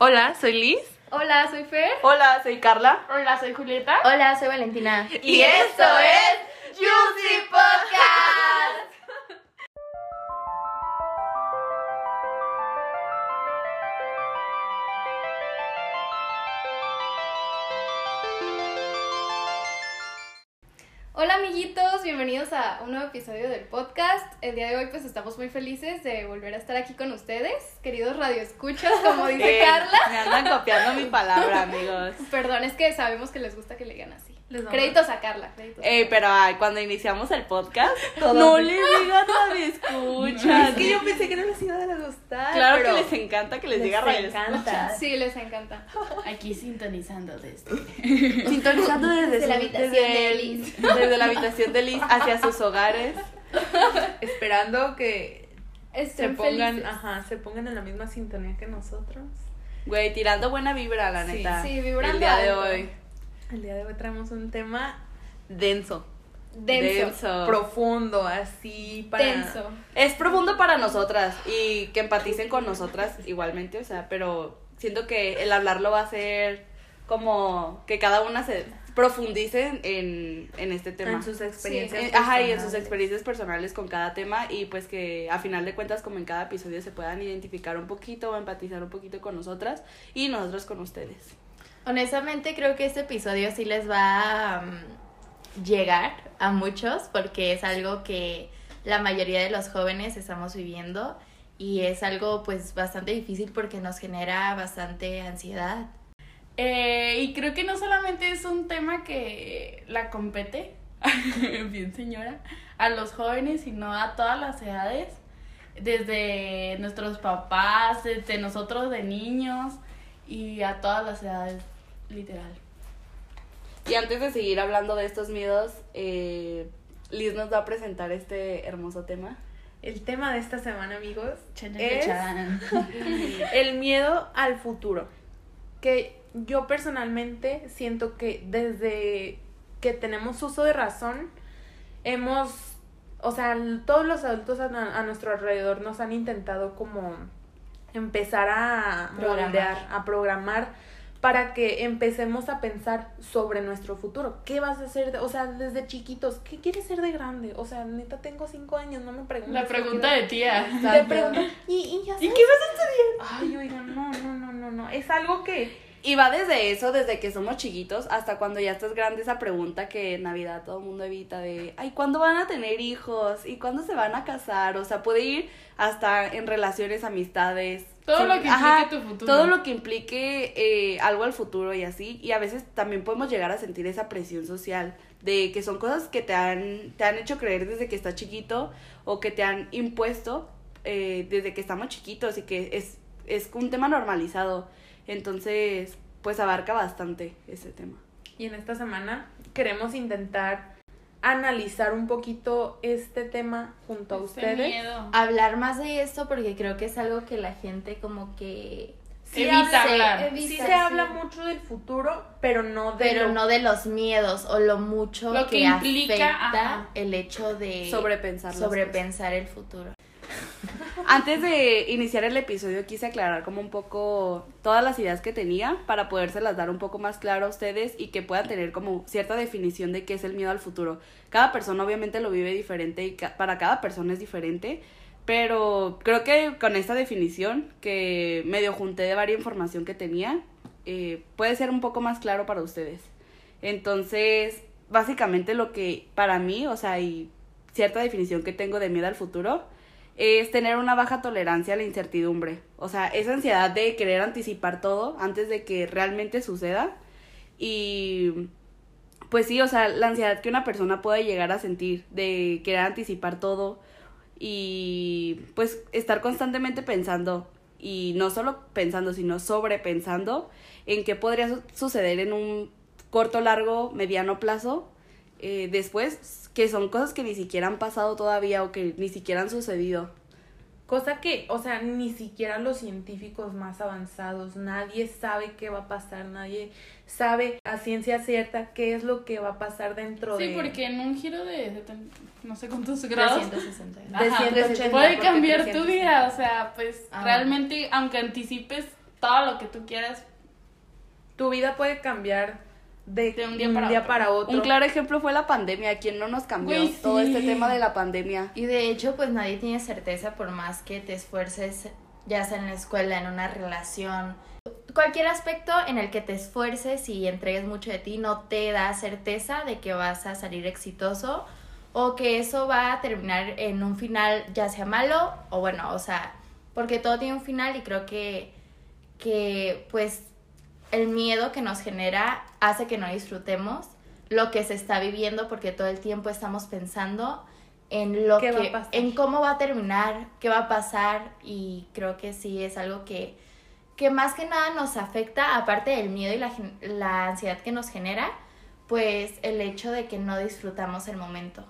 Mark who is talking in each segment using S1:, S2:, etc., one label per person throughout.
S1: Hola, soy Liz.
S2: Hola, soy Fer.
S3: Hola, soy Carla.
S4: Hola, soy Julieta.
S2: Hola, soy Valentina.
S3: Y esto es Juicy Podcast.
S2: Bienvenidos a un nuevo episodio del podcast. El día de hoy pues estamos muy felices de volver a estar aquí con ustedes, queridos radioescuchas, como dice
S3: Eh,
S2: Carla.
S3: Me andan copiando mi palabra, amigos.
S2: Perdón, es que sabemos que les gusta que le digan así.
S4: Les
S2: Créditos a Carla, créditos.
S3: Eh, pero ay, cuando iniciamos el podcast, no le digan radio escucha.
S1: Es que yo pensé que no les iba a gustar.
S3: Claro
S1: pero
S3: que les encanta que les, diga radio escucha.
S1: encanta.
S2: Sí, les encanta.
S4: Aquí sintonizando desde.
S3: Sintonizando desde,
S2: Desde la habitación
S3: desde
S2: de Liz.
S3: Desde la habitación de Liz hacia sus hogares.
S1: Esperando que se pongan,
S2: felices.
S1: ajá, se pongan en la misma sintonía que nosotros.
S3: Güey, tirando buena vibra, la
S1: Sí,
S3: neta.
S2: sí, vibrando
S3: El día de
S2: alto.
S3: hoy.
S1: El día de hoy traemos un tema denso,
S2: Denso.
S1: profundo, así para
S2: Denso.
S3: Es profundo para nosotras y que empaticen con nosotras igualmente, o sea, pero siento que el hablarlo va a ser como que cada una se profundice en, en este tema.
S1: en sus experiencias.
S3: Eh, Ajá, y en sus experiencias personales con cada tema y pues que a final de cuentas como en cada episodio se puedan identificar un poquito o empatizar un poquito con nosotras y nosotros con ustedes.
S5: Honestamente creo que este episodio sí les va a mm, llegar a muchos porque es algo que la mayoría de los jóvenes estamos viviendo y es algo pues bastante difícil porque nos genera bastante ansiedad.
S4: Eh, y creo que no solamente es un tema que la compete, bien señora, a los jóvenes, sino a todas las edades, desde nuestros papás, desde nosotros de niños y a todas las edades, literal.
S3: Y antes de seguir hablando de estos miedos, eh, Liz nos va a presentar este hermoso tema.
S1: El tema de esta semana, amigos, es el miedo al futuro. Que yo personalmente siento que desde que tenemos uso de razón, hemos, o sea, todos los adultos a, a nuestro alrededor nos han intentado como empezar a
S5: Programar.
S1: moldear, a programar para que empecemos a pensar sobre nuestro futuro. ¿Qué vas a hacer? de- o sea, desde chiquitos, ¿qué quieres ser de grande? O sea, neta, tengo cinco años, no me preguntes.
S4: La pregunta de tía.
S1: te pregunto, ¿y, y ya
S4: ¿Y qué vas a estudiar?
S1: Ay, oigan, no, no, no, no, no. Es algo que.
S3: Y va desde eso, desde que somos chiquitos, hasta cuando ya estás grande, esa pregunta que en Navidad todo el mundo evita de, ay, ¿cuándo van a tener hijos? ¿Y cuándo se van a casar? O sea, puede ir hasta en relaciones, amistades.
S4: Todo lo que implique tu futuro.
S3: Todo lo que implique eh, algo al futuro y así. Y a veces también podemos llegar a sentir esa presión social de que son cosas que te han, te han hecho creer desde que estás chiquito o que te han impuesto eh, desde que estamos chiquitos y que es, es un tema normalizado. Entonces, pues abarca bastante ese tema.
S1: Y en esta semana queremos intentar analizar un poquito este tema junto a
S4: Este
S1: ustedes.
S4: miedo.
S5: Hablar más de esto porque creo que es algo que la gente como que...
S1: Sí
S4: Evita
S1: habla-
S4: hablar.
S1: Sí
S2: Evita,
S1: se
S2: sí.
S1: habla mucho del futuro, pero no de
S5: Pero
S1: lo-
S5: no de los miedos o lo mucho
S4: Lo que
S5: que,
S4: implica,
S5: afecta
S4: ajá.
S5: el hecho de
S3: Sobrepensar. las
S5: sobrepensar el futuro.
S3: Antes de iniciar el episodio quise aclarar como un poco todas las ideas que tenía para podérselas dar un poco más claro a ustedes y que puedan tener como cierta definición de qué es el miedo al futuro. Cada persona obviamente lo vive diferente y para cada persona es diferente, pero creo que con esta definición que medio junté de varias información que tenía, eh, puede ser un poco más claro para ustedes. Entonces, básicamente lo que para mí, o sea, y cierta definición que tengo de miedo al futuro, es tener una baja tolerancia a la incertidumbre. O sea, esa ansiedad de querer anticipar todo antes de que realmente suceda. Y pues sí, o sea, la ansiedad que una persona puede llegar a sentir de querer anticipar todo y pues estar constantemente pensando y no solo pensando, sino sobrepensando en qué podría su- suceder en un corto, largo, mediano plazo eh, después, que son cosas que ni siquiera han pasado todavía o que ni siquiera han sucedido.
S1: Cosa que, o sea, ni siquiera los científicos más avanzados, nadie sabe qué va a pasar, nadie sabe a ciencia cierta qué es lo que va a pasar dentro de...
S4: Sí, porque en un giro de 70 no sé cuántos grados
S5: 360.
S1: De
S4: Ajá,
S1: 180,
S4: puede cambiar tu
S1: 360.
S4: vida, o sea, pues
S5: Ah.
S4: realmente, aunque anticipes todo lo que tú quieras.
S1: Tu vida puede cambiar de,
S4: De un día para otro.
S3: Un claro ejemplo fue la pandemia, ¿quién no nos cambió todo
S4: sí.
S3: este tema de la pandemia?
S5: Y de hecho, pues nadie tiene certeza por más que te esfuerces, ya sea en la escuela, en una relación. Cualquier aspecto en el que te esfuerces y entregues mucho de ti no te da certeza de que vas a salir exitoso o que eso va a terminar en un final ya sea malo o bueno, o sea, porque todo tiene un final y creo que, que pues el miedo que nos genera hace que no disfrutemos lo que se está viviendo porque todo el tiempo estamos pensando en lo
S1: ¿Qué va a
S5: que
S1: pasar?
S5: en cómo va a terminar, qué va a pasar y creo que sí es algo que que más que nada nos afecta aparte del miedo y la, gen- la ansiedad que nos genera, pues el hecho de que no disfrutamos el momento.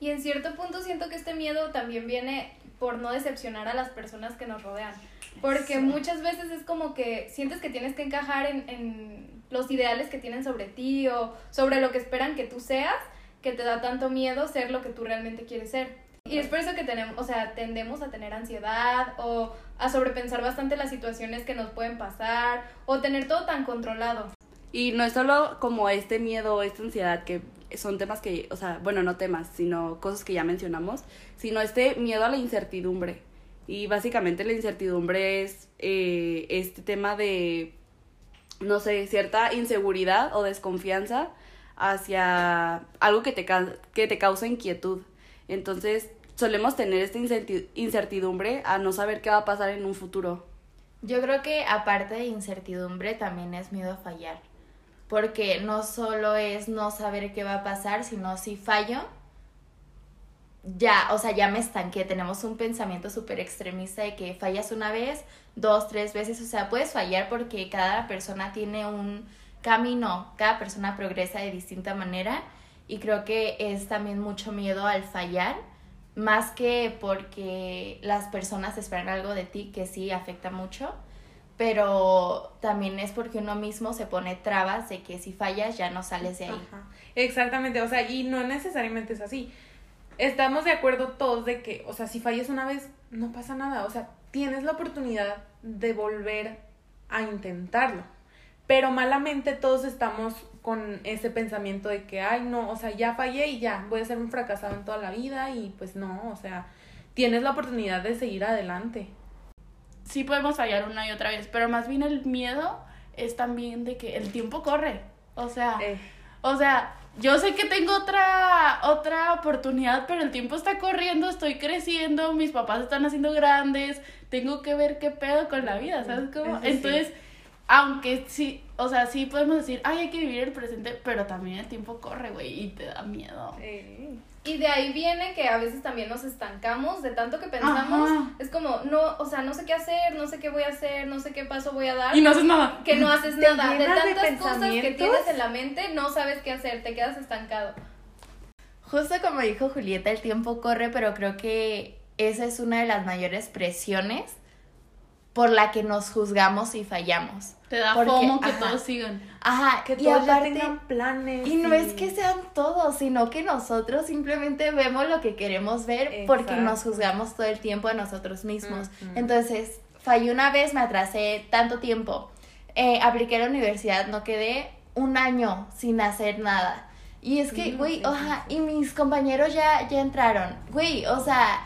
S2: Y en cierto punto siento que este miedo también viene por no decepcionar a las personas que nos rodean. Porque muchas veces es como que sientes que tienes que encajar en, en los ideales que tienen sobre ti o sobre lo que esperan que tú seas, que te da tanto miedo ser lo que tú realmente quieres ser. Y es por eso que tenemos, o sea, tendemos a tener ansiedad o a sobrepensar bastante las situaciones que nos pueden pasar o tener todo tan controlado.
S3: Y no es solo como este miedo o esta ansiedad que son temas que, o sea, bueno, no temas, sino cosas que ya mencionamos, sino este miedo a la incertidumbre. Y básicamente la incertidumbre es eh, este tema de, no sé, cierta inseguridad o desconfianza hacia algo que te, que te causa inquietud. Entonces, solemos tener esta incerti- incertidumbre a no saber qué va a pasar en un futuro.
S5: Yo creo que aparte de incertidumbre también es miedo a fallar. Porque no solo es no saber qué va a pasar, sino si fallo, ya, o sea, ya me estanqué. Tenemos un pensamiento súper extremista de que fallas una vez, dos, tres veces. O sea, puedes fallar porque cada persona tiene un camino, cada persona progresa de distinta manera. Y creo que es también mucho miedo al fallar, más que porque las personas esperan algo de ti que sí afecta mucho, pero también es porque uno mismo se pone trabas de que si fallas ya no sales de ahí.
S1: Exactamente, o sea, y no necesariamente es así. Estamos de acuerdo todos de que, o sea, si fallas una vez, no pasa nada, o sea, tienes la oportunidad de volver a intentarlo. Pero malamente todos estamos con ese pensamiento de que, ay, no, o sea, ya fallé y ya, voy a ser un fracasado en toda la vida y pues no, o sea, tienes la oportunidad de seguir adelante.
S4: Sí podemos fallar una y otra vez, pero más bien el miedo es también de que el tiempo corre. O sea,
S1: Eh,
S4: o sea, yo sé que tengo otra otra oportunidad, pero el tiempo está corriendo, estoy creciendo, mis papás están haciendo grandes, tengo que ver qué pedo con la vida, ¿sabes cómo?
S1: Sí.
S4: Entonces, aunque sí, o sea, sí podemos decir, ay, hay que vivir el presente, pero también el tiempo corre, güey, y te da miedo.
S1: eh,
S2: Y de ahí viene que a veces también nos estancamos de tanto que pensamos.
S4: Ajá.
S2: Es como, no, o sea, no sé qué hacer, no sé qué voy a hacer, no sé qué paso voy a dar.
S4: Y no haces nada.
S2: Que no haces
S1: Te
S2: nada. De tantas cosas que tienes en la mente, no sabes qué hacer, te quedas estancado.
S5: Justo como dijo Julieta, el tiempo corre, pero creo que esa es una de las mayores presiones por la que nos juzgamos y fallamos.
S4: Te da
S5: Porque,
S4: fomo que
S5: ajá.
S4: todos sigan.
S5: Ajá,
S1: que
S5: y
S1: todos ya
S5: aparte,
S1: tengan planes.
S5: y no es que sean todos, sino que nosotros simplemente vemos lo que queremos ver porque
S1: Exacto.
S5: nos juzgamos todo el tiempo a nosotros mismos.
S1: Ujú.
S5: Entonces, fallé una vez, me atrasé tanto tiempo. Eh, apliqué a la universidad, no quedé un año sin hacer nada. Y es que,
S1: Sí,
S5: güey,
S1: sí,
S5: oja, y mis compañeros ya, ya entraron. Güey, o sea,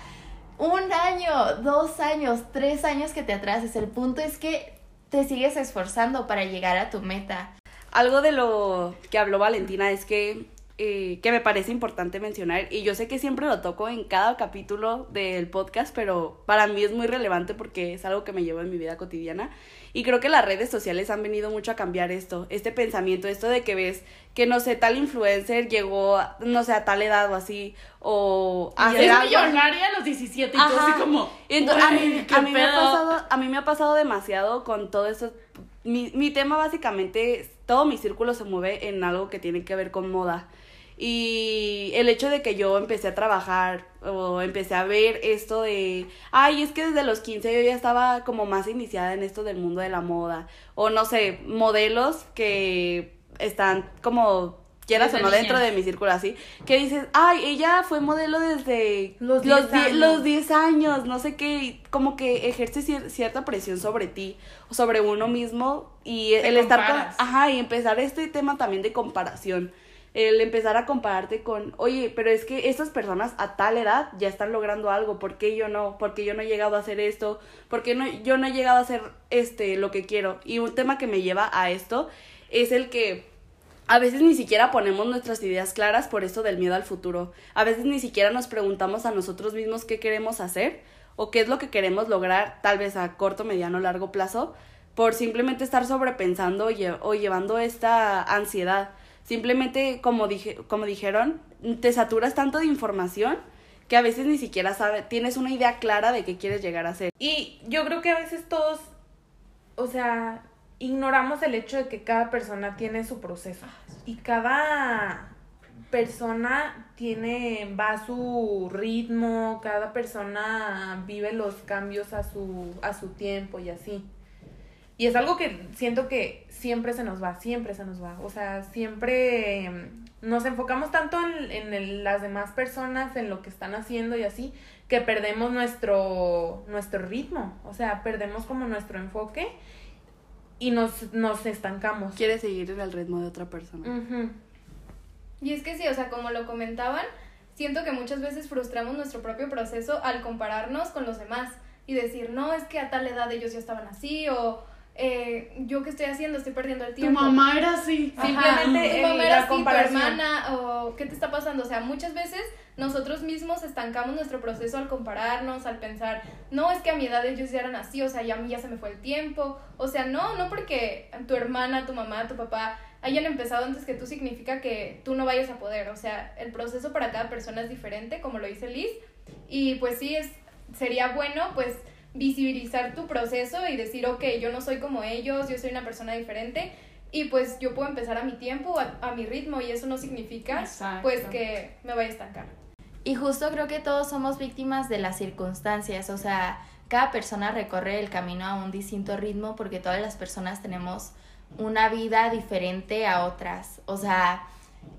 S5: un año, dos años, tres años que te atrases. El punto es que te sigues esforzando para llegar a tu meta.
S3: Algo de lo que habló Valentina es que, eh, que me parece importante mencionar, y yo sé que siempre lo toco en cada capítulo del podcast, pero para mí es muy relevante porque es algo que me llevo en mi vida cotidiana. Y creo que las redes sociales han venido mucho a cambiar esto, este pensamiento, esto de que ves que, no sé, tal influencer llegó, no sé, a tal edad o así, o a hacer
S4: es
S3: algo.
S4: millonaria a los 17 y
S3: Ajá.
S4: así como.
S3: Entonces, a
S4: "Güey,
S3: mí,
S4: qué
S3: a, mí me ha
S4: pedo".
S3: pasado, a mí me ha pasado demasiado con todo eso. Mi, mi tema básicamente, todo mi círculo se mueve en algo que tiene que ver con moda. Y el hecho de que yo empecé a trabajar o empecé a ver esto de, ay, es que desde los 15 yo ya estaba como más iniciada en esto del mundo de la moda. O no sé, modelos que están como quieras
S4: Desde
S3: o no dentro de mi círculo así, que dices, ay, ella fue modelo desde
S1: Los
S3: los
S1: 10
S3: die-
S1: años.
S3: los 10 años, no sé qué, y como que ejerce cier- cierta presión sobre ti, o sobre uno mismo, y
S4: Te
S3: el estar con, ajá, y empezar este tema también de comparación, el empezar a compararte con, oye, pero es que estas personas a tal edad ya están logrando algo, ¿por qué yo no? ¿Por qué yo no he llegado a hacer esto? ¿Por qué no, yo no he llegado a hacer este, lo que quiero? Y un tema que me lleva a esto es el que a veces ni siquiera ponemos nuestras ideas claras por esto del miedo al futuro. A veces ni siquiera nos preguntamos a nosotros mismos qué queremos hacer o qué es lo que queremos lograr, tal vez a corto, mediano, largo plazo, por simplemente estar sobrepensando o, o llevando esta ansiedad. Simplemente, como, dije, como dijeron, te saturas tanto de información que a veces ni siquiera sabes, tienes una idea clara de qué quieres llegar a ser.
S1: Y yo creo que a veces todos, o sea, ignoramos el hecho de que cada persona tiene su proceso. Y cada persona tiene, va a su ritmo, cada persona vive los cambios a su, a su tiempo y así. Y es algo que siento que siempre se nos va, siempre se nos va. O sea, siempre em, nos enfocamos tanto en, en el- las demás personas, en lo que están haciendo y así, que perdemos nuestro, nuestro ritmo. O sea, perdemos como nuestro enfoque y nos, nos estancamos.
S3: Quieres seguir en el ritmo de otra persona.
S2: Y es que sí, o sea, como lo comentaban, siento que muchas veces frustramos nuestro propio proceso al compararnos con los demás y decir, no, es que a tal edad ellos ya estaban así o eh, yo qué estoy haciendo, estoy perdiendo el
S4: Tu
S2: tiempo.
S4: mamá era así.
S2: Simplemente
S1: Tu
S2: tu
S1: mamá era así,
S2: tu
S1: comparación.
S2: hermana o qué te está pasando. O sea, muchas veces nosotros mismos estancamos nuestro proceso al compararnos, al pensar, no, es que a mi edad ellos ya eran así, o sea, ya a mí ya se me fue el tiempo. O sea, no, no porque tu hermana, tu mamá, tu papá hayan empezado antes que tú significa que tú no vayas a poder. O sea, el proceso para cada persona es diferente, como lo dice Liz. Y pues sí, es, sería bueno pues visibilizar tu proceso y decir, ok, yo no soy como ellos, yo soy una persona diferente y pues yo puedo empezar a mi tiempo, a, a mi ritmo y eso no significa
S4: Exacto.
S2: pues que me vaya a estancar.
S5: Y justo creo que todos somos víctimas de las circunstancias, o sea, cada persona recorre el camino a un distinto ritmo porque todas las personas tenemos una vida diferente a otras, o sea,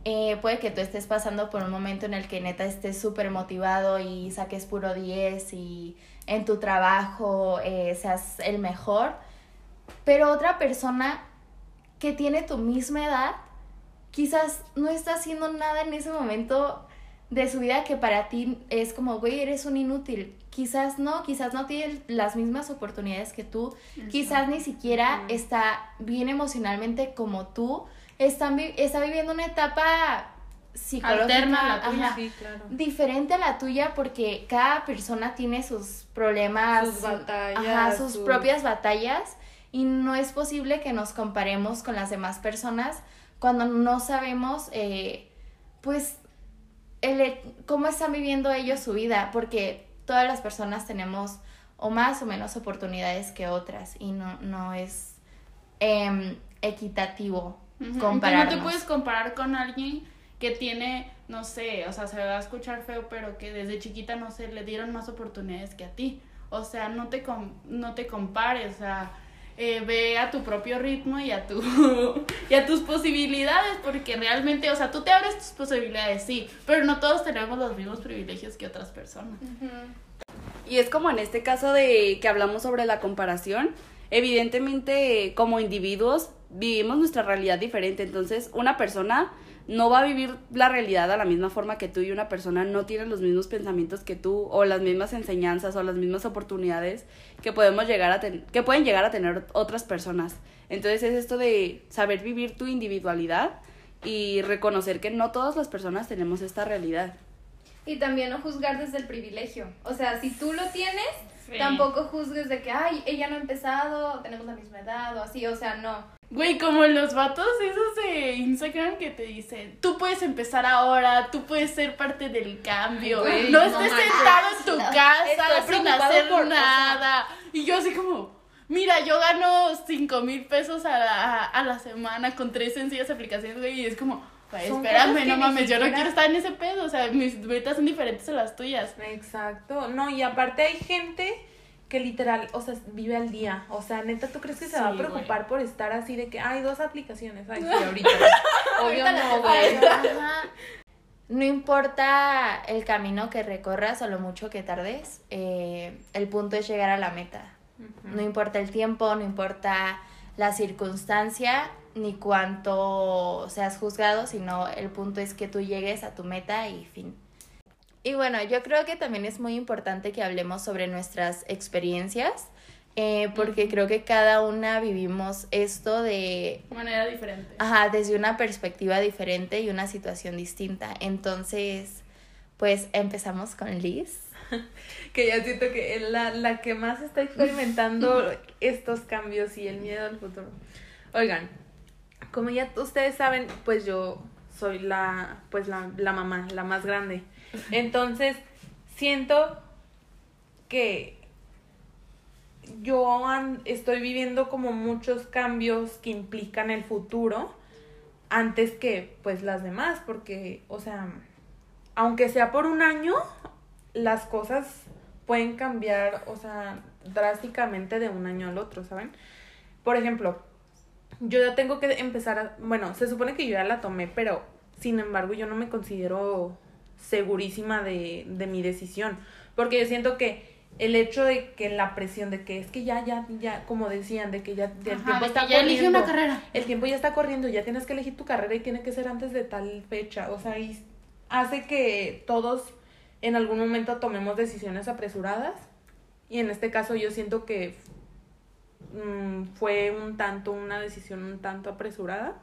S5: eh, puede que tú estés pasando por un momento en el que neta estés súper motivado y saques puro 10 y en tu trabajo eh, seas el mejor, pero otra persona que tiene tu misma edad quizás no está haciendo nada en ese momento de su vida que para ti es como, güey, eres un inútil. Quizás no, quizás no tiene las mismas oportunidades que tú, quizás ni siquiera está bien emocionalmente como tú, están vi- está viviendo una etapa psicológica
S4: a la tuya.
S5: ajá,
S1: Sí, claro.
S5: diferente a la tuya porque cada persona tiene sus problemas,
S1: Sus batallas,
S5: ajá, sus
S1: sus-
S5: propias batallas y no es posible que nos comparemos con las demás personas cuando no sabemos, eh, pues, el, e- cómo están viviendo ellos su vida, porque todas las personas tenemos o más o menos oportunidades que otras y no, no es em, equitativo
S4: y
S5: compararnos.
S4: No te puedes comparar con alguien que tiene, no sé, o sea, se va a escuchar feo, pero que desde chiquita, no sé, le dieron más oportunidades que a ti. O sea, no te, no te compares, eh, ve a tu propio ritmo y a, tu y a tus posibilidades, porque realmente, o sea, tú te abres tus posibilidades, sí, pero no todos tenemos los mismos privilegios que otras personas.
S3: Y es como en este caso de que hablamos sobre la comparación, evidentemente como individuos vivimos nuestra realidad diferente, entonces una persona no va a vivir la realidad a la misma forma que tú y una persona no tiene los mismos pensamientos que tú o las mismas enseñanzas o las mismas oportunidades que podemos llegar a ten- que pueden llegar a tener otras personas. Entonces es esto de saber vivir tu individualidad y reconocer que no todas las personas tenemos esta realidad.
S2: Y también no juzgar desde el privilegio. O sea, si tú lo tienes,
S4: Sí.
S2: tampoco juzgues de que, ay, ella no ha empezado, tenemos la misma edad o así. O sea, no.
S4: Güey, como los vatos esos de Instagram que te dicen, tú puedes empezar ahora, tú puedes ser parte del cambio.
S1: Güey,
S4: no
S1: no
S4: estés
S1: manches.
S4: sentado en tu casa
S1: Estoy
S4: sin hacer
S1: por-
S4: nada. Y yo así como, mira, yo gano cinco mil pesos a la, a la semana con tres sencillas aplicaciones, güey, y es como, espérame, no mames, yo no quiero estar en ese pedo, o sea, mis metas son diferentes a las tuyas.
S1: Exacto, no, y aparte hay gente que literal, o sea, vive al día. O sea, neta, ¿tú crees que se va a preocupar por estar así de que hay dos aplicaciones? Ay, sí, ahorita. Obvio no, güey.
S5: No importa el camino que recorras o lo mucho que tardes, eh, el punto es llegar a la meta. No importa el tiempo, no importa la circunstancia, ni cuánto seas juzgado, sino el punto es que tú llegues a tu meta y fin. Y bueno, yo creo que también es muy importante que hablemos sobre nuestras experiencias, eh, porque creo que cada una vivimos esto de
S4: De manera diferente.
S5: Ajá, desde una perspectiva diferente y una situación distinta. Entonces, pues empezamos con Liz.
S1: Que ya siento que es la, la que más está experimentando estos cambios y el miedo al futuro. Oigan, como ya ustedes saben, pues yo soy la, pues la, la mamá, la más grande. Entonces, siento que yo estoy viviendo como muchos cambios que implican el futuro antes que pues las demás, porque, o sea, aunque sea por un año, las cosas pueden cambiar, o sea, drásticamente de un año al otro, ¿saben? Por ejemplo, yo ya tengo que empezar a, bueno, se supone que yo ya la tomé, pero sin embargo yo no me considero segurísima de, de mi decisión, porque yo siento que el hecho de que la presión de que es que ya, ya, ya, como decían, de que ya el tiempo está
S4: ya
S1: corriendo,
S4: una carrera.
S1: el tiempo ya está corriendo, ya tienes que elegir tu carrera y tiene que ser antes de tal fecha, o sea, y hace que todos en algún momento tomemos decisiones apresuradas y en este caso yo siento que mm, fue un tanto una decisión un tanto apresurada.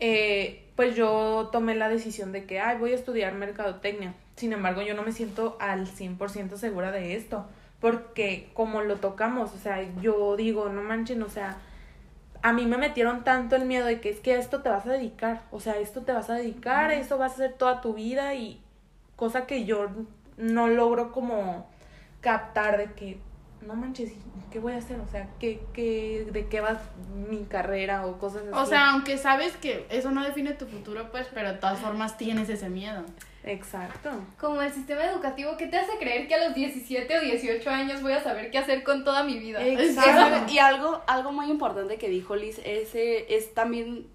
S1: Eh, pues yo tomé la decisión de que, ay, voy a estudiar mercadotecnia. Sin embargo, yo no me siento al 100% segura de esto, porque como lo tocamos, o sea, yo digo, no manchen, o sea, a mí me metieron tanto el miedo de que es que a esto te vas a dedicar, o sea, a esto te vas a dedicar, a esto vas a hacer toda tu vida y cosa que yo no logro como captar de que no manches, ¿qué voy a hacer? O sea, ¿qué, qué, ¿de qué va mi carrera o cosas así?
S4: O sea, aunque sabes que eso no define tu futuro, pues, pero de todas formas tienes ese miedo.
S1: Exacto.
S2: Como el sistema educativo, ¿qué te hace creer que a los 17 o 18 años voy a saber qué hacer con toda mi vida?
S1: Exacto.
S3: Y algo, algo muy importante que dijo Liz ese es también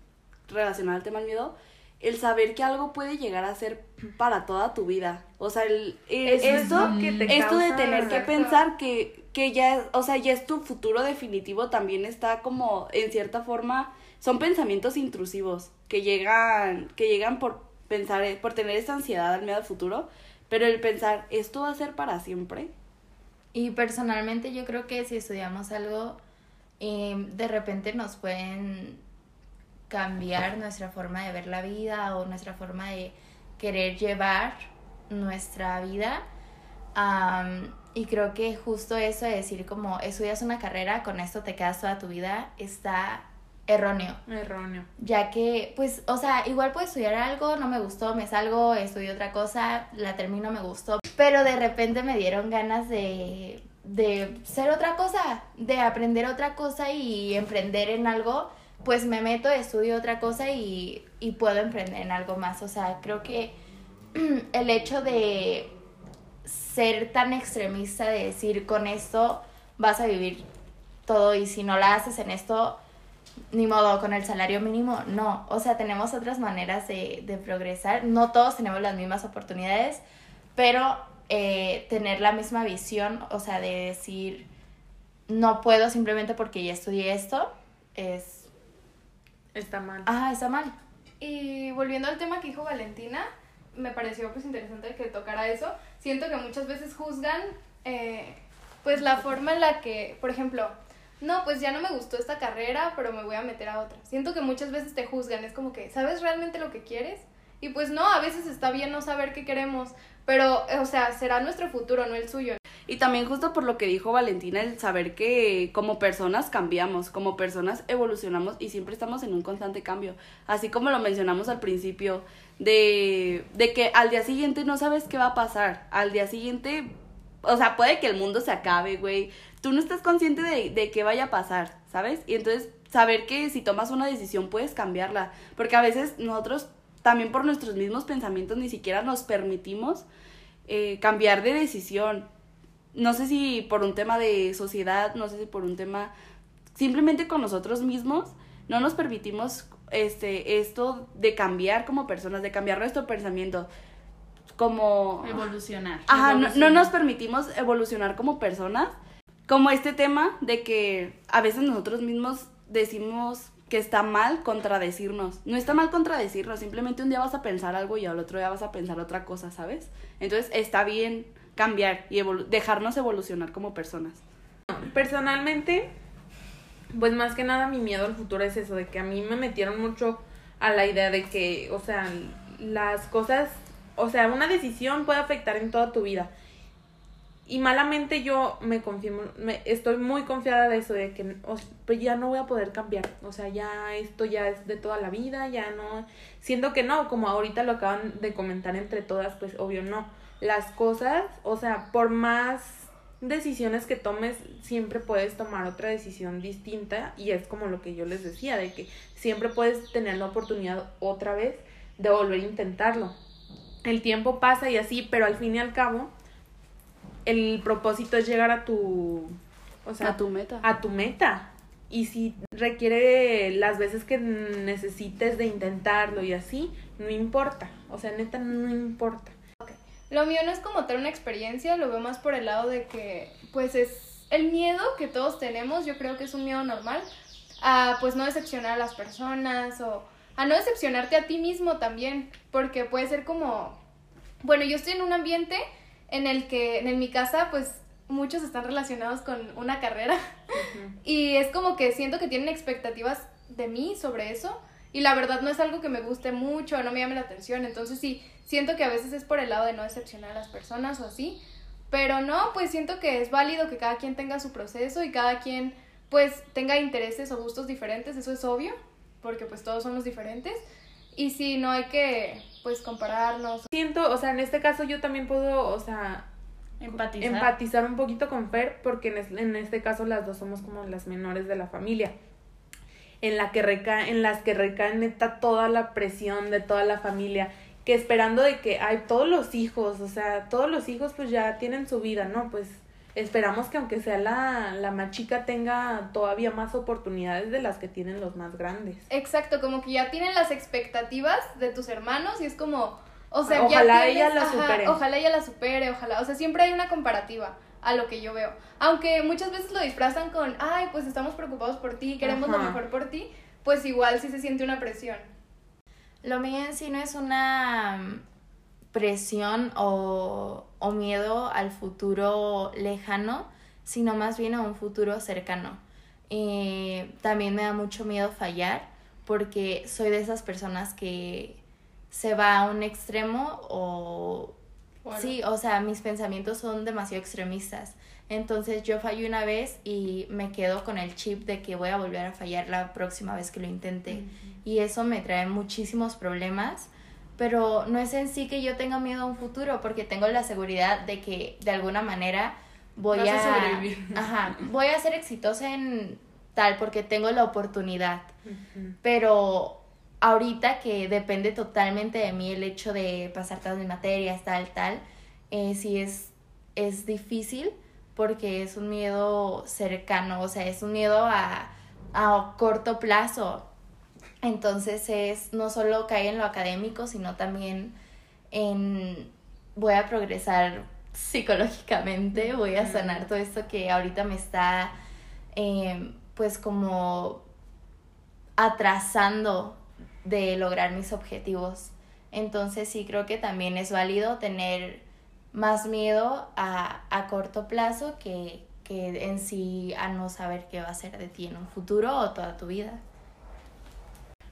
S3: relacionado al tema del miedo, el saber que algo puede llegar a ser para toda tu vida. O sea, el, el-
S1: es lo que te
S3: esto de tener que pensar que, que ya, o sea, ya es tu futuro definitivo, también está como, en cierta forma, son pensamientos intrusivos que llegan, que llegan por pensar, eh, por tener esta ansiedad al miedo al futuro, pero el pensar, ¿esto va a ser para siempre?
S5: Y personalmente yo creo que si estudiamos algo, eh, de repente nos pueden cambiar nuestra forma de ver la vida o nuestra forma de querer llevar nuestra vida. Am, y creo que justo eso de decir como estudias una carrera, con esto te quedas toda tu vida, está erróneo.
S1: Erróneo.
S5: ya que, pues, o sea, igual puedo estudiar algo, no me gustó, me salgo, estudio otra cosa, la termino, me gustó, pero de repente me dieron ganas de, de ser otra cosa, de aprender otra cosa y emprender en algo, pues me meto, estudio otra cosa y, y puedo emprender en algo más, o sea, creo que el hecho de ser tan extremista de decir con esto vas a vivir todo y si no la haces en esto ni modo, con el salario mínimo, no. O sea, tenemos otras maneras de, de progresar. No todos tenemos las mismas oportunidades, pero eh, tener la misma visión, o sea, de decir, no puedo simplemente porque ya estudié esto, es...
S1: Está mal.
S5: Ah, está mal.
S2: Y volviendo al tema que dijo Valentina, me pareció pues interesante que tocara eso. Siento que muchas veces juzgan eh, pues la forma en la que, por ejemplo, no, pues ya no me gustó esta carrera, pero me voy a meter a otra. Siento que muchas veces te juzgan, es como que, ¿sabes realmente lo que quieres? Y pues no, a veces está bien no saber qué queremos, pero, eh, o sea, será nuestro futuro, no el suyo.
S3: Y también justo por lo que dijo Valentina, el saber que como personas cambiamos, como personas evolucionamos y siempre estamos en un constante cambio. Así como lo mencionamos al principio, de, de que al día siguiente no sabes qué va a pasar. Al día siguiente, o sea, puede que el mundo se acabe, güey. Tú no estás consciente de, de qué vaya a pasar, ¿sabes? Y entonces saber que si tomas una decisión puedes cambiarla. Porque a veces nosotros también por nuestros mismos pensamientos ni siquiera nos permitimos eh, cambiar de decisión no sé si por un tema de sociedad, no sé si por un tema simplemente con nosotros mismos, no nos permitimos este esto de cambiar como personas, de cambiar nuestro pensamiento como
S4: Evolucionar.
S3: Ajá, no, no nos permitimos evolucionar como personas. Como este tema de que a veces nosotros mismos decimos que está mal contradecirnos. No está mal contradecirnos, simplemente un día vas a pensar algo y al otro día vas a pensar otra cosa, ¿sabes? Entonces está bien cambiar y evolu- dejarnos evolucionar como personas.
S1: Personalmente, pues más que nada mi miedo al futuro es eso, de que a mí me metieron mucho a la idea de que, o sea, las cosas, o sea, una decisión puede afectar en toda tu vida. Y malamente yo me confirmo, me, estoy muy confiada de eso, de que pues ya no voy a poder cambiar. O sea, ya esto ya es de toda la vida, ya no. Siento que no, como ahorita lo acaban de comentar entre todas, pues obvio no. Las cosas, o sea, por más decisiones que tomes, siempre puedes tomar otra decisión distinta. Y es como lo que yo les decía, de que siempre puedes tener la oportunidad otra vez de volver a intentarlo. El tiempo pasa y así, pero al fin y al cabo el propósito es llegar a tu o sea
S3: a tu meta.
S1: a tu meta y si requiere las veces que necesites de intentarlo y así no importa o sea neta no importa
S2: Lo mío no es como tal una experiencia, lo veo más por el lado de que, pues es el miedo que todos tenemos, yo creo que es un miedo normal, a pues no decepcionar a las personas o a no decepcionarte a ti mismo también, porque puede ser como, bueno, yo estoy en un ambiente en el que, en mi casa, pues muchos están relacionados con una carrera y es como que siento que tienen expectativas de mí sobre eso y la verdad no es algo que me guste mucho, no me llame la atención, entonces sí, siento que a veces es por el lado de no decepcionar a las personas o así, pero no, pues siento que es válido que cada quien tenga su proceso y cada quien pues tenga intereses o gustos diferentes, eso es obvio, porque pues todos somos diferentes y sí, no hay que pues compararnos.
S1: siento o sea en este caso yo también puedo o sea
S4: Empatizar.
S1: empatizar un poquito con Fer porque en, es- en este caso las dos somos como las menores de la familia en la que reca en las que recae neta toda la presión de toda la familia que esperando de que hay todos los hijos o sea todos los hijos pues ya tienen su vida no pues esperamos que aunque sea la, la más chica tenga todavía más oportunidades de las que tienen los más grandes.
S2: Exacto, como que ya tienen las expectativas de tus hermanos y es como, o sea,
S1: Ojalá
S2: ya
S1: ella la
S2: ajá,
S1: supere.
S2: Ojalá ella la supere, ojalá, o sea, siempre hay una comparativa a lo que yo veo. Aunque muchas veces lo disfrazan con, ay, pues estamos preocupados por ti, queremos lo mejor por ti, pues igual sí se siente una presión.
S5: Lo mío en sí no es una mm, presión o, o miedo al futuro lejano, sino más bien a un futuro cercano. Eh, también me da mucho miedo fallar porque soy de esas personas que se va a un extremo o...
S2: Bueno.
S5: Sí, o sea, mis pensamientos son demasiado extremistas. Entonces yo fallo una vez y me quedo con el chip de que voy a volver a fallar la próxima vez que lo intente. Y eso me trae muchísimos problemas. Pero no es en sí que yo tenga miedo a un futuro, porque tengo la seguridad de que de alguna manera voy
S4: Vas a
S5: a,
S4: sobrevivir.
S5: Ajá, voy a ser exitosa en tal, porque tengo la oportunidad. Pero ahorita que depende totalmente de mí el hecho de pasar todas mis materias, tal, tal, eh, sí es, es difícil porque es un miedo cercano, o sea, es un miedo a, a corto plazo. Entonces es no solo caer en lo académico, sino también en voy a progresar psicológicamente, voy a sanar todo esto que ahorita me está eh, pues como atrasando de lograr mis objetivos. Entonces sí creo que también es válido tener más miedo a, a corto plazo que, que en sí a no saber qué va a ser de ti en un futuro o toda tu vida.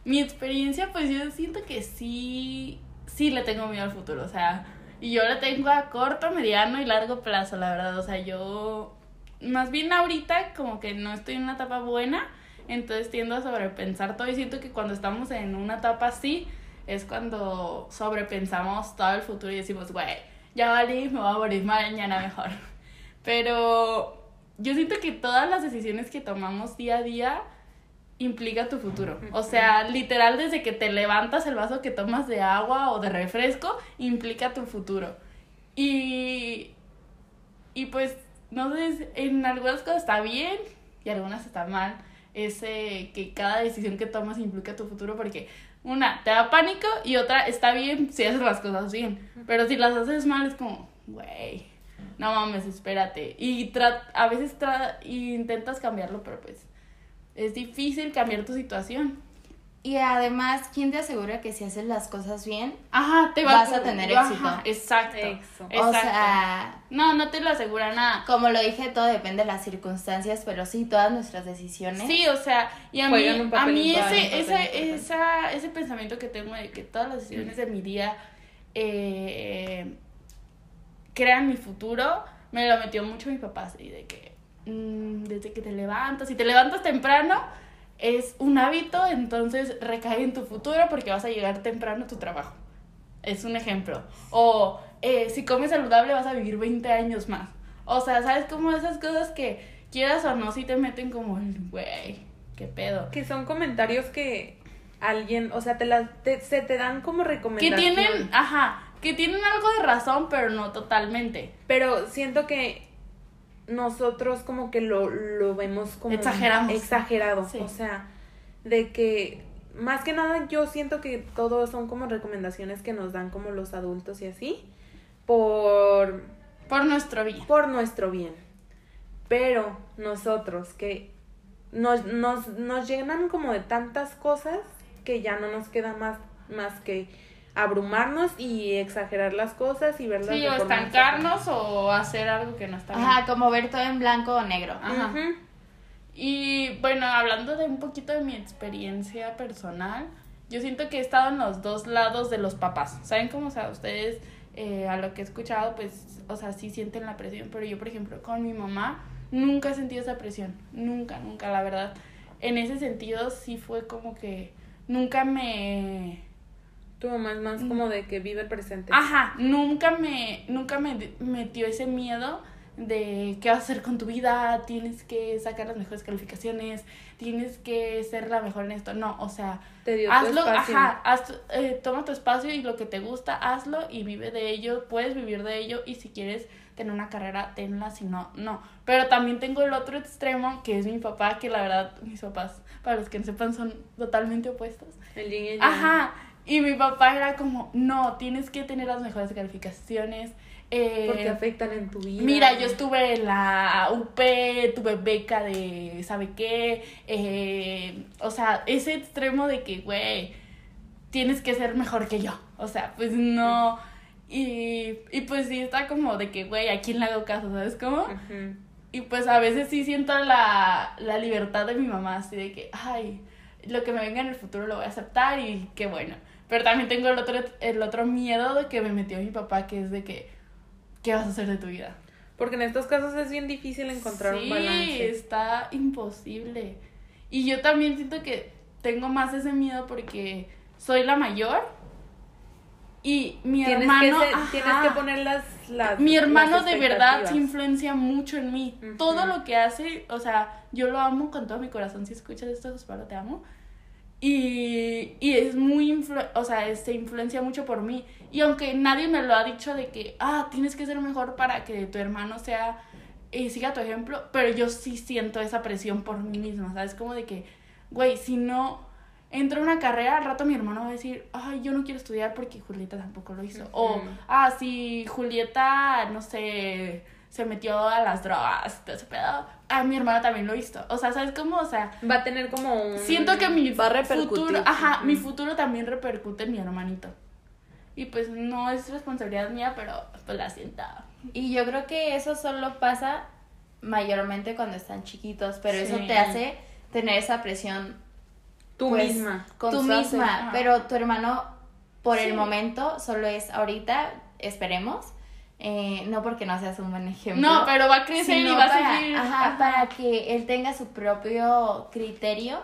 S4: Mi experiencia, pues yo siento que sí, sí le tengo miedo al futuro, o sea, y yo le tengo a corto, mediano y largo plazo, la verdad, o sea, yo más bien ahorita como que no estoy en una etapa buena, entonces tiendo a sobrepensar todo y siento que cuando estamos en una etapa así es cuando sobrepensamos todo el futuro y decimos, güey, ya valí, me voy a morir mañana mejor. Pero yo siento que todas las decisiones que tomamos día a día implica tu futuro. O sea, literal desde que te levantas el vaso que tomas de agua o de refresco, implica tu futuro. Y, y pues no sé, en algunas cosas está bien y algunas está mal. Ese que cada decisión que tomas implica tu futuro porque una te da pánico y otra está bien si haces las cosas bien. Pero si las haces mal es como, güey, no mames, espérate. Y tra a veces tra intentas cambiarlo, pero pues es difícil cambiar tu situación.
S5: Y además, ¿quién te asegura que si haces las cosas bien,
S4: Ajá, te
S5: vas, a tener éxito?
S4: exacto, exacto.
S5: O sea,
S4: no, no te lo asegura nada.
S5: como lo dije, todo depende de las circunstancias, pero sí, todas nuestras decisiones.
S4: Sí, o sea, y a mí,
S1: un
S4: a mí ese,
S1: importante.
S4: esa, ese pensamiento que tengo de que todas las decisiones de mi día eh, crean mi futuro, me lo metió mucho mi papá, así de que mm, desde que te levantas, si te levantas temprano, es un hábito, entonces recae en tu futuro porque vas a llegar temprano a tu trabajo. Es un ejemplo. O eh, si comes saludable vas a vivir 20 años más. O sea, ¿sabes? Como esas cosas que quieras o no, si te meten como el, güey, qué pedo.
S1: Que son comentarios que alguien, o sea, te las, te- se te dan como
S4: Que
S1: recomendación.
S4: tienen, ajá, que tienen algo de razón, pero no totalmente.
S1: Pero siento que nosotros como que lo, lo vemos como...
S4: Exageramos.
S1: Exagerado.
S4: Sí.
S1: O sea, de que... Más que nada yo siento que todo son como recomendaciones que nos dan como los adultos y así. Por...
S4: Por nuestro bien.
S1: por nuestro bien. Pero nosotros que nos, nos, nos llenan como de tantas cosas que ya no nos queda más, más que abrumarnos y exagerar las cosas y verlas
S4: Sí,
S1: de
S4: o
S1: forma
S4: estancarnos o hacer algo que no está bien.
S5: Ajá, como ver todo en blanco o negro.
S4: Ajá. Y bueno, hablando de un poquito de mi experiencia personal, yo siento que he estado en los dos lados de los papás. ¿Saben cómo? O sea, ustedes, eh, a lo que he escuchado, pues, o sea, sí sienten la presión, pero yo, por ejemplo, con mi mamá, nunca he sentido esa presión. Nunca, nunca, la verdad. En ese sentido, sí fue como que nunca me...
S1: Tu mamá es más como de que vive el presente.
S4: Ajá, nunca me, nunca me metió ese miedo de qué vas a hacer con tu vida, tienes que sacar las mejores calificaciones, tienes que ser la mejor en esto. No, o sea,
S1: Te dio tu
S4: hazlo,
S1: espacio.
S4: ajá, haz tu- eh, toma tu espacio y lo que te gusta, hazlo y vive de ello, puedes vivir de ello y si quieres tener una carrera, tenla, si no, no. Pero también tengo el otro extremo, que es mi papá, que la verdad, mis papás, para los que no sepan, son totalmente opuestos.
S1: El yin y el.
S4: Ajá. Y mi papá era como, no, tienes que tener las mejores calificaciones. eh,
S1: Porque afectan en tu vida.
S4: Mira, yo estuve en la UP, tuve beca de, ¿sabe qué? Eh, o sea, ese extremo de que, güey, tienes que ser mejor que yo. O sea, pues no. Y, y pues sí, está como de que, güey, ¿a quién le hago caso? ¿Sabes cómo?
S1: Ujú.
S4: Y pues a veces sí siento la, la libertad de mi mamá, así de que, ay, lo que me venga en el futuro lo voy a aceptar y qué bueno. Pero también tengo el otro, el otro miedo de que me metió mi papá, que es de que, ¿qué vas a hacer de tu vida?
S1: Porque en estos casos es bien difícil encontrar
S4: sí,
S1: un balance.
S4: está imposible. Y yo también siento que tengo más ese miedo porque soy la mayor y mi
S1: Tienes,
S4: hermano...
S1: que ser- tienes que poner las, las
S4: Mi hermano
S1: las
S4: de verdad sí influencia mucho en mí.
S1: Ujú.
S4: Todo lo que hace, o sea, yo lo amo con todo mi corazón. Si escuchas esto, Josparo, te amo. Y, y es muy, influ- o sea, se influencia mucho por mí. Y aunque nadie me lo ha dicho de que, ah, tienes que ser mejor para que tu hermano sea, y siga tu ejemplo, pero yo sí siento esa presión por mí misma, ¿sabes? Como de que, güey, si no entro a una carrera, al rato mi hermano va a decir, ay, yo no quiero estudiar porque Julieta tampoco lo hizo. O, ah, si Julieta, no sé, se metió a las drogas, todo ese pedo, ah, mi hermana también lo hizo. O sea, ¿sabes cómo? O sea,
S1: Va a tener como un...
S4: siento que mi
S3: Va a
S4: futuro, ajá, mi futuro también repercute en mi hermanito. Y pues no es responsabilidad mía, pero pues la siento.
S5: Y yo creo que eso solo pasa mayormente cuando están chiquitos, pero eso
S4: Sí.
S5: te hace tener esa presión
S1: Tú
S5: pues,
S1: misma.
S5: tú
S3: Constante.
S5: misma,
S4: Ajá.
S5: pero tu hermano por
S4: Sí.
S5: el momento solo es ahorita, esperemos, eh, no porque no seas un buen ejemplo.
S4: No, pero va a crecer y va a
S5: para,
S4: seguir.
S5: ajá,
S4: ajá.
S5: para que él tenga su propio criterio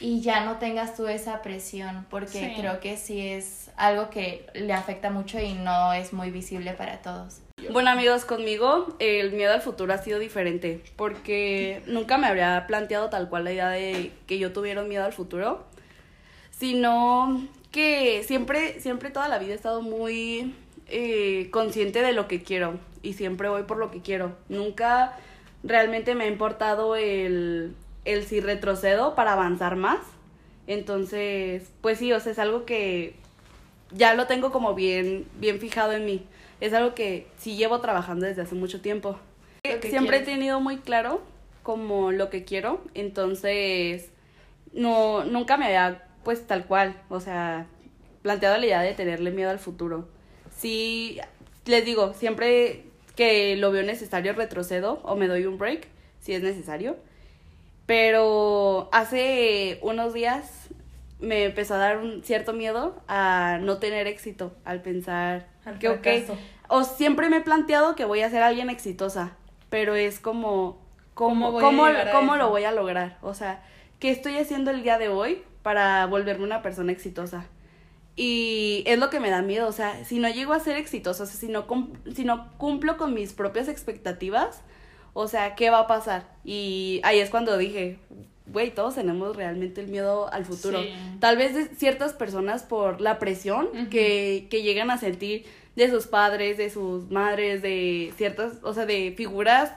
S5: y ya no tengas tú esa presión, porque
S4: Sí.
S5: creo que sí es algo que le afecta mucho y no es muy visible para todos.
S3: Bueno amigos, conmigo el miedo al futuro ha sido diferente porque nunca me habría planteado tal cual la idea de que yo tuviera un miedo al futuro, sino que siempre, siempre toda la vida he estado muy eh, consciente de lo que quiero. y siempre voy por lo que quiero. Nunca realmente me ha importado el, el si retrocedo para avanzar más. Entonces, pues sí, o sea, es algo que ya lo tengo como bien, bien fijado en mí. Es algo que sí llevo trabajando desde hace mucho tiempo. Siempre he tenido muy claro como lo que quiero, entonces no, nunca me había pues tal cual, o sea, planteado la idea de tenerle miedo al futuro. Sí, les digo, siempre que lo veo necesario retrocedo o me doy un break, si es necesario. Pero hace unos días me empezó a dar un cierto miedo a no tener éxito, al pensar que, ok, o siempre me he planteado que voy a ser alguien exitosa, pero es como, ¿cómo, ¿cómo, cómo lo voy a lograr? O sea, ¿qué estoy haciendo el día de hoy para volverme una persona exitosa? Y es lo que me da miedo, o sea, si no llego a ser exitosa, o sea, si no, si no cumplo con mis propias expectativas, o sea, ¿qué va a pasar? Y ahí es cuando dije, güey, todos tenemos realmente el miedo al futuro. Tal vez de ciertas personas por la presión que, que llegan a sentir de sus padres, de sus madres, de ciertas, o sea, de figuras.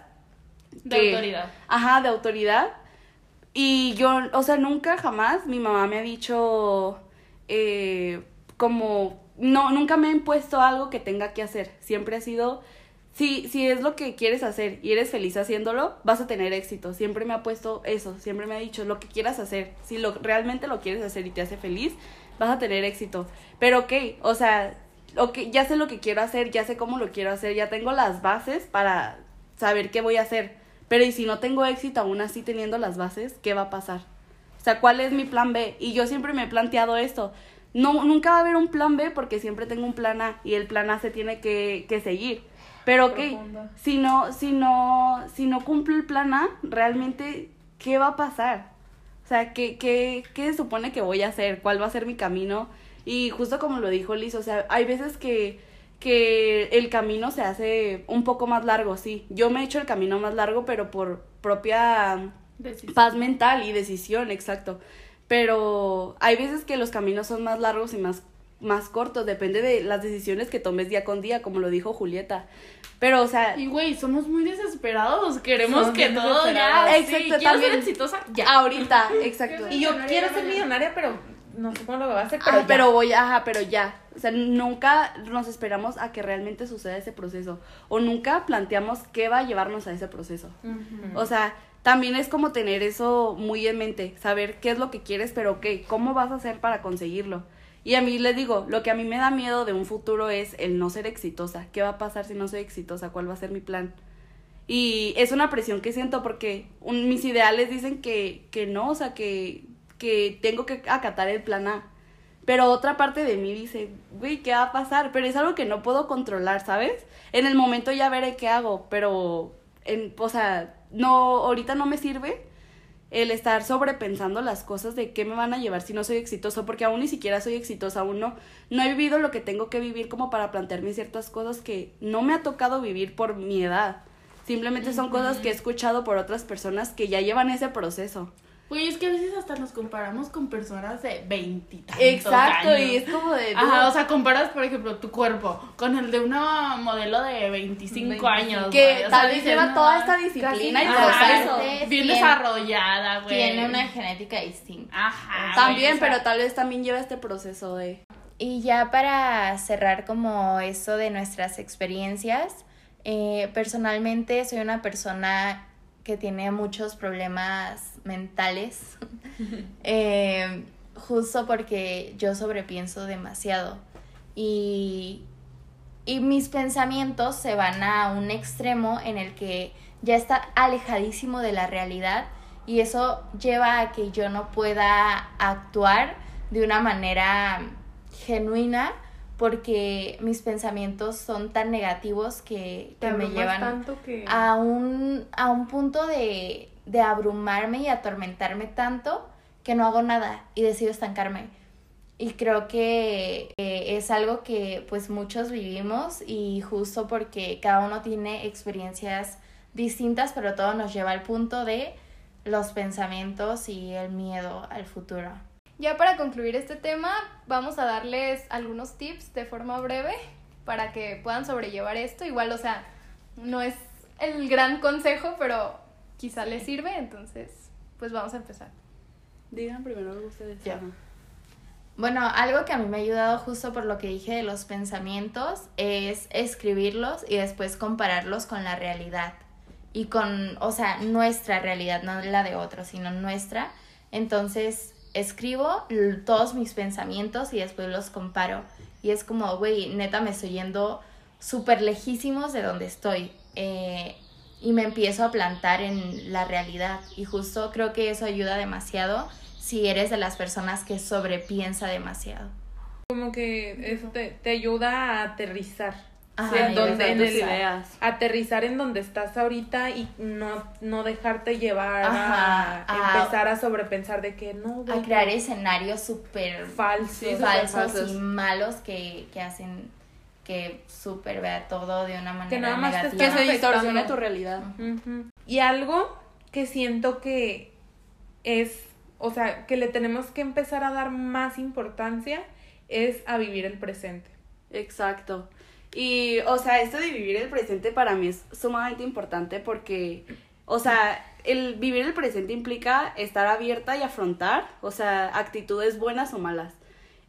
S4: De autoridad.
S3: Ajá, de autoridad. Y yo, o sea, nunca jamás mi mamá me ha dicho eh, como, no, nunca me ha impuesto algo que tenga que hacer. Siempre ha sido si, si es lo que quieres hacer y eres feliz haciéndolo, vas a tener éxito. Siempre me ha puesto eso, siempre me ha dicho lo que quieras hacer. Si lo, realmente lo quieres hacer y te hace feliz, vas a tener éxito. Pero ok, o sea, okay, ya sé lo que quiero hacer, ya sé cómo lo quiero hacer, ya tengo las bases para saber qué voy a hacer. Pero y si no tengo éxito aún así teniendo las bases, ¿qué va a pasar? O sea, ¿cuál es mi plan B? Y yo siempre me he planteado esto. No, nunca va a haber un plan B porque siempre tengo un plan A y el plan A se tiene que, que seguir. Pero ok, si no, si no, si no cumplo el plan A, realmente, ¿qué va a pasar? O sea, ¿qué, qué, qué se supone que voy a hacer? ¿Cuál va a ser mi camino? Y justo como lo dijo Liz, o sea, hay veces que, que el camino se hace un poco más largo, sí. Yo me he hecho el camino más largo, pero por propia paz mental y decisión, exacto. Pero hay veces que los caminos son más largos y más más cortos, depende de las decisiones que tomes día con día, como lo dijo Julieta. Pero, o sea.
S4: Y güey, somos muy desesperados. Queremos que todo ya.
S3: Exacto,
S4: sí, también. ser exitosa ya.
S3: Ahorita, exacto.
S1: y yo quiero ser millonaria, pero no sé cómo lo va a hacer,
S3: pero. Ah, pero voy, ajá, pero ya. O sea, nunca nos esperamos a que realmente suceda ese proceso. O nunca planteamos qué va a llevarnos a ese proceso. O sea, también es como tener eso muy en mente. Saber qué es lo que quieres, pero qué, cómo vas a hacer para conseguirlo. Y a mí les digo, lo que a mí me da miedo de un futuro es el no ser exitosa. ¿Qué va a pasar si no soy exitosa? ¿Cuál va a ser mi plan? Y es una presión que siento porque mis ideales dicen que, que no, o sea, que, que tengo que acatar el plan A. Pero otra parte de mí dice, güey, ¿qué va a pasar? Pero es algo que no puedo controlar, ¿sabes? En el momento ya veré qué hago, pero, en, o sea, no, ahorita no me sirve el estar sobrepensando las cosas de qué me van a llevar si no soy exitoso, porque aún ni siquiera soy exitosa, aún no, no he vivido lo que tengo que vivir como para plantearme ciertas cosas que no me ha tocado vivir por mi edad. Simplemente son cosas que he escuchado por otras personas que ya llevan ese proceso.
S4: Güey, es que a veces hasta nos comparamos con personas de veintitantos
S3: Exacto, y es como de...
S4: Ajá, o sea, comparas, por ejemplo, tu cuerpo con el de una modelo de 25, años,
S3: Que tal vez lleva toda esta disciplina y proceso.
S4: Bien desarrollada, güey.
S5: Tiene una genética distinta.
S3: Ajá. También, pero tal vez también lleva este proceso de...
S5: Y ya para cerrar como eso de nuestras experiencias, eh, personalmente soy una persona que tiene muchos problemas mentales, eh, justo porque yo sobrepienso demasiado. Y, y mis pensamientos se van a un extremo en el que ya está alejadísimo de la realidad y eso lleva a que yo no pueda actuar de una manera genuina porque mis pensamientos son tan negativos que, me llevan A, un, a un punto de, de abrumarme y atormentarme tanto que no hago nada y decido estancarme. Y creo que es algo que pues muchos vivimos y justo porque cada uno tiene experiencias distintas, pero todo nos lleva al punto de los pensamientos y el miedo al futuro.
S2: Ya para concluir este tema, vamos a darles algunos tips de forma breve para que puedan sobrellevar esto. Igual, o sea, no es el gran consejo, pero quizá le sirve, entonces pues vamos a empezar.
S3: Digan primero ustedes.
S5: Ya.
S3: Ajá.
S5: Bueno, algo que a mí me ha ayudado justo por lo que dije de los pensamientos es escribirlos y después compararlos con la realidad. Y con, o sea, nuestra realidad, no la de otros, sino nuestra. Entonces, escribo todos mis pensamientos y después los comparo. Y es como, güey, neta me estoy yendo súper lejísimos de donde estoy. Eh, y me empiezo a plantar en la realidad. Y justo creo que eso ayuda demasiado si eres de las personas que sobrepiensa demasiado.
S1: Como que este, te ayuda a aterrizar.
S5: Ajá,
S1: Sí, en donde-
S5: de
S1: en
S3: tus
S1: el-
S3: ideas.
S1: Aterrizar en donde estás ahorita y no, no dejarte llevar
S5: Ajá,
S1: a
S5: a-
S1: empezar a sobrepensar de que no,
S5: a crear escenarios súper
S1: falsos.
S3: Sí, súper
S5: falsos
S3: falsos.
S5: y malos que, que hacen que súper vea todo de una manera
S1: nada más te
S5: negativa.
S3: Que se
S1: afectando.
S3: tu realidad.
S1: Y algo que siento que es, o sea, que le tenemos que empezar a dar más importancia es a vivir el presente.
S3: Exacto. Y, o sea, esto de vivir el presente para mí es sumamente importante porque, o sea, el vivir el presente implica estar abierta y afrontar, o sea, actitudes buenas o malas.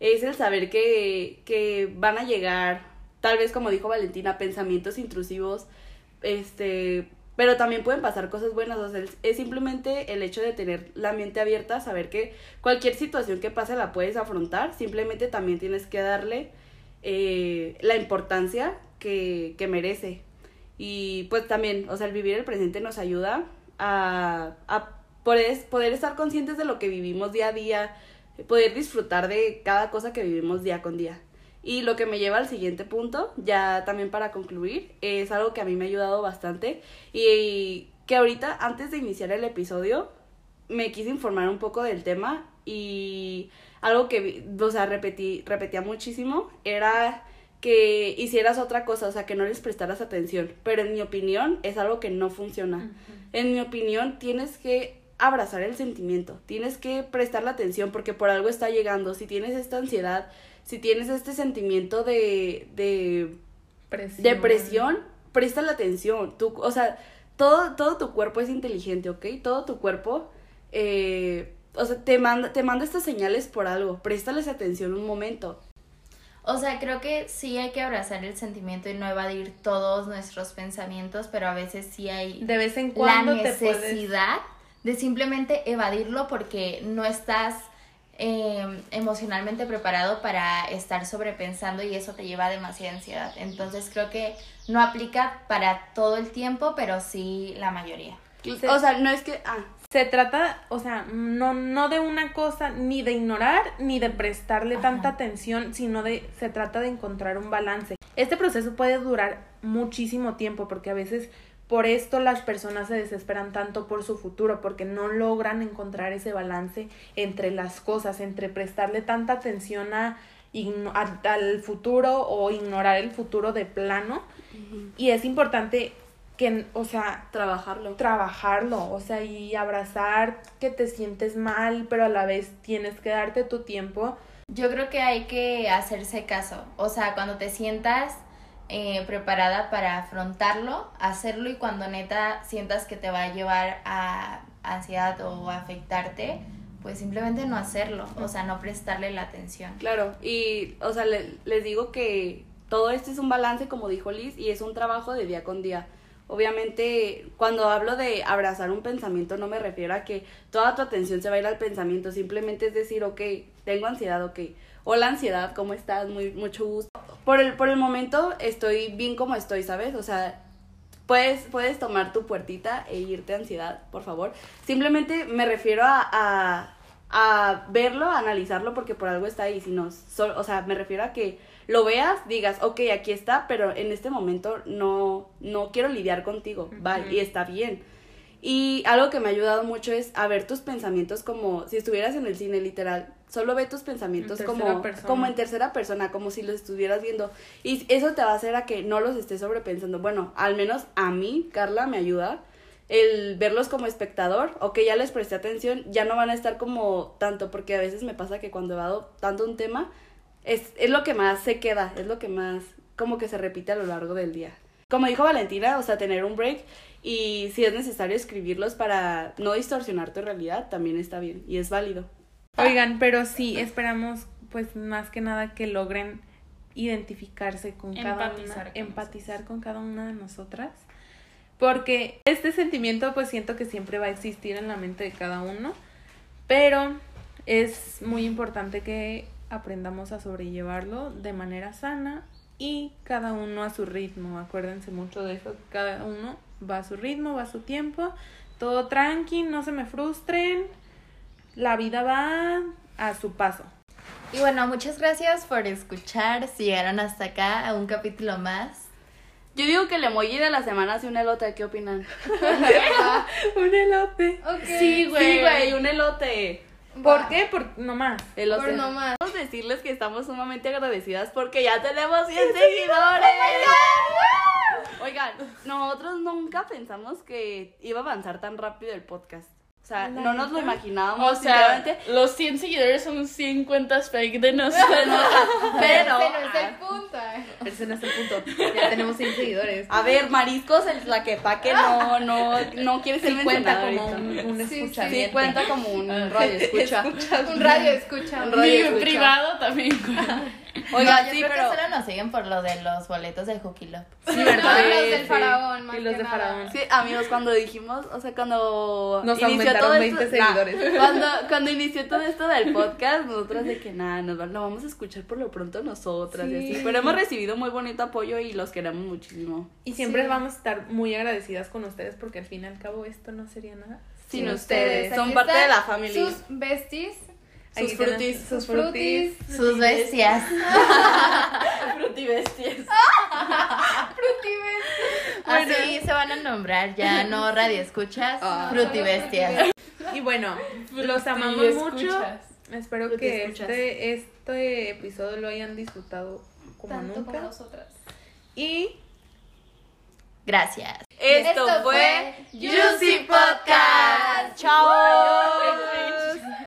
S3: Es el saber que, que van a llegar, tal vez como dijo Valentina, pensamientos intrusivos, este, pero también pueden pasar cosas buenas, o sea, es- simplemente el hecho de tener la mente abierta, saber que cualquier situación que pase la puedes afrontar, simplemente también tienes que darle eh, la importancia que, que merece. Y pues también, o sea, el vivir el presente nos ayuda a, a poder, poder estar conscientes de lo que vivimos día a día, poder disfrutar de cada cosa que vivimos día con día. Y lo que me lleva al siguiente punto, ya también para concluir, es algo que a mí me ha ayudado bastante y que ahorita, antes de iniciar el episodio, me quise informar un poco del tema y algo que, o sea, repetí, repetía muchísimo era que hicieras otra cosa, o sea, que no les prestaras atención. Pero en mi opinión es algo que no funciona. En mi opinión tienes que abrazar el sentimiento, tienes que prestarle atención porque por algo está llegando. Si tienes esta ansiedad, si tienes este sentimiento de, de
S1: Presión.
S3: depresión, presta la atención. Tú, o sea, todo, todo tu cuerpo es inteligente, ¿ok? Todo tu cuerpo, eh, o sea, te manda, te manda estas señales por algo. Préstales atención un momento.
S5: O sea, creo que sí hay que abrazar el sentimiento y no evadir todos nuestros pensamientos, pero a veces sí hay
S1: De vez en
S5: la
S1: cuando te puedes...
S5: necesidad de simplemente evadirlo porque no estás eh, emocionalmente preparado para estar sobrepensando y eso te lleva a demasiada ansiedad. Entonces creo que no aplica para todo el tiempo, pero sí la mayoría.
S3: O sea, no es que... Ah,
S1: Se trata, o sea, no, no de una cosa ni de ignorar ni de prestarle
S5: Ajá.
S1: tanta atención, sino de, se trata de encontrar un balance. Este proceso puede durar muchísimo tiempo porque a veces por esto las personas se desesperan tanto por su futuro, porque no logran encontrar ese balance entre las cosas, entre prestarle tanta atención a, al futuro o ignorar el futuro de plano. Y es importante que, o sea,
S3: trabajarlo.
S1: trabajarlo, o sea, y abrazar que te sientes mal, pero a la vez tienes que darte tu tiempo.
S5: Yo creo que hay que hacerse caso. O sea, cuando te sientas eh, preparada para afrontarlo, hacerlo y cuando neta sientas que te va a llevar a ansiedad o a afectarte, pues simplemente no hacerlo. O sea, no prestarle la atención.
S3: Claro, y, o sea, le- les digo que todo esto es un balance, como dijo Liz, y es un trabajo de día con día. Obviamente, cuando hablo de abrazar un pensamiento, no me refiero a que toda tu atención se va a ir al pensamiento, simplemente es decir, ok, tengo ansiedad, ok. Hola ansiedad, ¿cómo estás? Muy, mucho gusto. Por el, por el momento estoy bien como estoy, ¿sabes? O sea, puedes, puedes tomar tu puertita e irte a ansiedad, por favor. Simplemente me refiero a, a, a verlo, a analizarlo, porque por algo está ahí. Si no, sol- o sea, me refiero a que lo veas, digas, ok, aquí está, pero en este momento no, no quiero lidiar contigo, bye,
S1: Ujú.
S3: y está bien. Y algo que me ha ayudado mucho es a ver tus pensamientos como si estuvieras en el cine, literal. Solo ve tus pensamientos
S1: En
S3: como,
S1: persona.
S3: como en tercera persona, como si los estuvieras viendo. Y eso te va a hacer a que no los estés sobrepensando. Bueno, al menos a mí, Carla, me ayuda el verlos como espectador o que ya les presté atención, ya no van a estar como tanto, porque a veces me pasa que cuando evado tanto un tema, es, es lo que más se queda, es lo que más como que se repite a lo largo del día. como dijo Valentina, o sea, tener un break y si es necesario escribirlos para no distorsionar tu realidad, también está bien y es válido.
S1: Oigan, pero sí, esperamos pues más que nada que logren identificarse con cada
S4: Empatizar
S1: una,
S4: con
S1: empatizar con cada una de nosotras. Porque este sentimiento pues siento que siempre va a existir en la mente de cada uno, pero es muy importante que aprendamos a sobrellevarlo de manera sana y cada uno a su ritmo. Acuérdense mucho de eso, cada uno va a su ritmo, va a su tiempo, todo tranqui, no se me frustren, la vida va a su paso.
S5: Y bueno, muchas gracias por escuchar. Si llegaron hasta acá a un capítulo más.
S3: Yo digo que el emoji de la semana es un elote, ¿qué opinan?
S1: Un elote.
S2: Ok.
S3: Sí, güey, un elote.
S1: ¿Por qué? Por nomás.
S3: Elote.
S2: Por nomás.
S3: Vamos a decirles que estamos sumamente agradecidas porque ya tenemos 100 seguidores. Oigan, nosotros nunca pensamos que iba a avanzar tan rápido el podcast. O sea,
S1: La
S3: no nos lo imaginábamos,
S4: O sea, los 100 seguidores son 100 cuentas fake de nosotros.
S3: Pero,
S2: Ese no es el punto. eh.
S1: Ese no es el punto. Ya tenemos 100 seguidores.
S3: a ver, mariscos, el la que pa' que no, no, no quiere ser
S1: Sí cuenta como un, un
S2: Sí, sí.
S1: escuchamiento.
S3: Sí, cuenta como un radio escucha.
S2: Un radio escucha.
S3: Un radio escucha.
S4: privado también. cuenta.
S3: Oiga,
S5: No, yo
S3: sí,
S5: creo
S3: pero.
S5: que solo nos siguen por lo de los boletos de Hooky Love.
S1: Sí, ¿verdad?
S2: Los
S3: Sí,
S2: del
S3: sí.
S2: faraón, más
S1: Y los
S2: que
S1: de
S2: nada.
S1: faraón.
S3: Sí, amigos, cuando dijimos, o sea, cuando
S1: Nos
S3: inició
S1: aumentaron
S3: todo
S1: 20
S3: esto, nah,
S1: seguidores.
S3: cuando, cuando inició todo esto del podcast, nosotras de que nada, nos lo vamos a escuchar por lo pronto nosotras y
S1: Sí.
S3: así. Pero hemos recibido muy bonito apoyo y los queremos muchísimo.
S1: Y siempre
S2: Sí.
S1: vamos a estar muy agradecidas con ustedes porque al fin y al cabo esto no sería nada.
S3: Sin
S1: sin
S3: ustedes. Son
S2: Aquí
S3: parte de la familia.
S2: Sus besties,
S3: Sus frutis.
S1: Sus
S2: frutis.
S1: frutis.
S5: Sus bestias.
S3: Frutibestias.
S2: frutis.
S5: Así se van a nombrar ya, no radio escuchas,
S1: Ah.
S5: frutibestias.
S1: Y bueno, los amamos mucho.
S4: escuchas.
S1: Espero que este, este episodio lo hayan disfrutado como
S2: Tanto
S1: nunca.
S2: como nosotras.
S1: Y
S5: Gracias.
S3: Esto,
S2: fue
S3: Juicy Podcast. Chao.